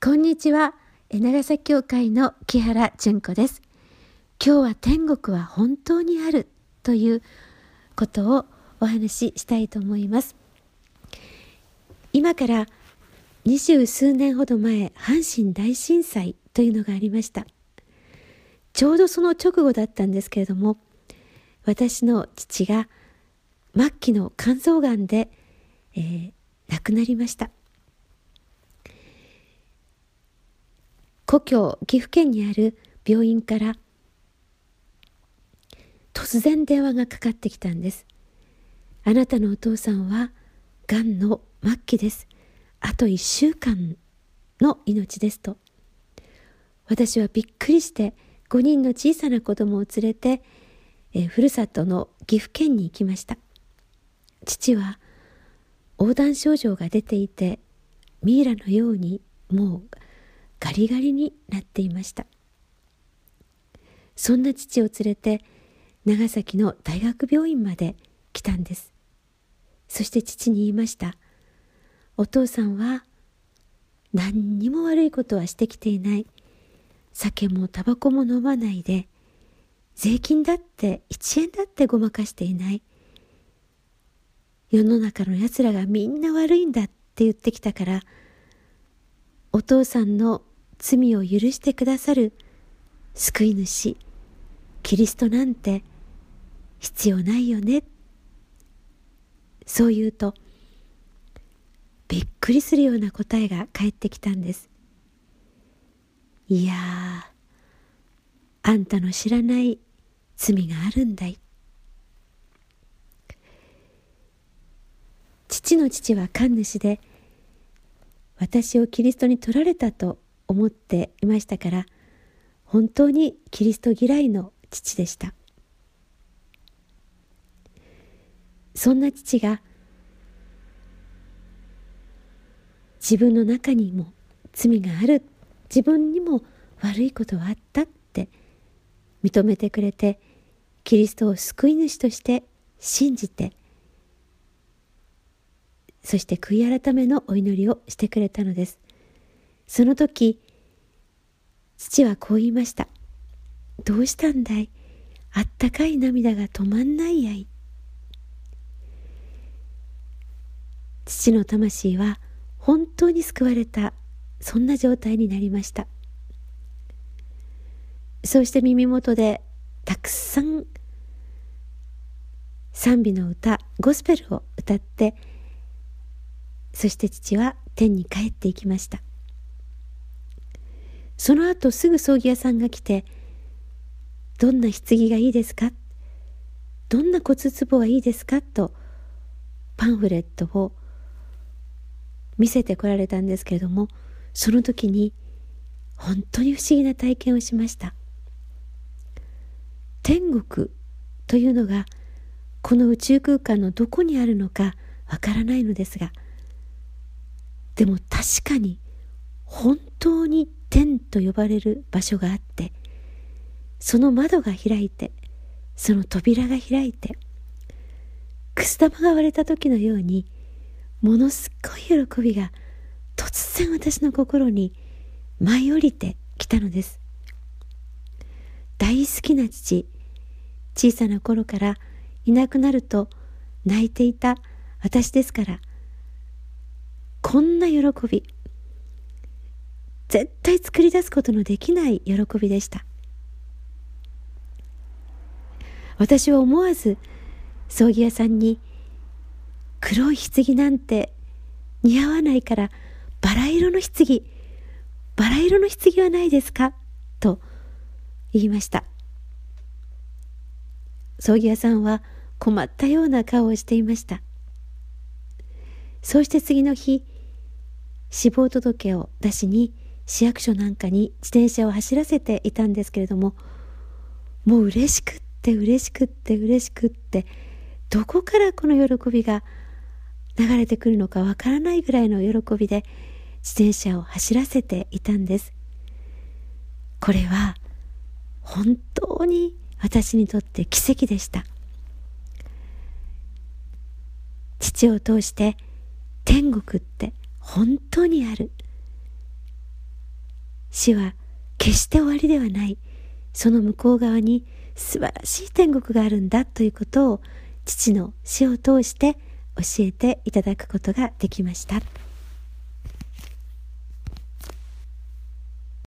こんにちは。長崎教会の木原純子です。今日は天国は本当にあるということをお話ししたいと思います。今から二十数年ほど前、阪神大震災というのがありました。ちょうどその直後だったんですけれども、私の父が末期の肝臓がんで、えー、亡くなりました。故郷岐阜県にある病院から突然電話がかかってきたんです。あなたのお父さんはがんの末期です。あと1週間の命ですと。私はびっくりして5人の小さな子供を連れて、えふるさとの岐阜県に行きました。父は横断症状が出ていてミイラのようにもうガリガリになっていました。そんな父を連れて長崎の大学病院まで来たんです。そして父に言いました。お父さんは何にも悪いことはしてきていない。酒もタバコも飲まないで税金だって1円だってごまかしていない。世の中のやつらがみんな悪いんだって言ってきたからお父さんの罪を許してくださる救い主キリストなんて必要ないよね。そう言うとびっくりするような答えが返ってきたんです。いやあんたの知らない罪があるんだい。父の父は神主で私をキリストに取られたと思っていましたから本当にキリスト嫌いの父でした。そんな父が自分の中にも罪がある自分にも悪いことはあったって認めてくれてキリストを救い主として信じてそして悔い改めのお祈りをしてくれたのです。その時父はこう言いました「どうしたんだい？あったかい涙が止まんないやい」父の魂は本当に救われたそんな状態になりました。そうして耳元でたくさん賛美の歌ゴスペルを歌ってそして父は天に帰っていきました。その後すぐ葬儀屋さんが来て「どんな棺がいいですか?」「どんな骨壺がいいですか?」とパンフレットを見せてこられたんですけれどもその時に本当に不思議な体験をしました天国というのがこの宇宙空間のどこにあるのかわからないのですがでも確かに本当に天と呼ばれる場所があってその窓が開いてその扉が開いてくす玉が割れた時のようにものすごい喜びが突然私の心に舞い降りてきたのです。大好きな父小さな頃からいなくなると泣いていた私ですからこんな喜び絶対作り出すことのできない喜びでした。私は思わず葬儀屋さんに「黒い棺なんて似合わないからバラ色の棺バラ色の棺はないですか?」と言いました。葬儀屋さんは困ったような顔をしていました。そうして次の日死亡届を出しに市役所なんかに自転車を走らせていたんですけれどももう嬉しくって嬉しくって嬉しくってどこからこの喜びが流れてくるのかわからないぐらいの喜びで自転車を走らせていたんです。これは本当に私にとって奇跡でした。父を通して天国って本当にある。死は決して終わりではないその向こう側に素晴らしい天国があるんだということを父の死を通して教えていただくことができました。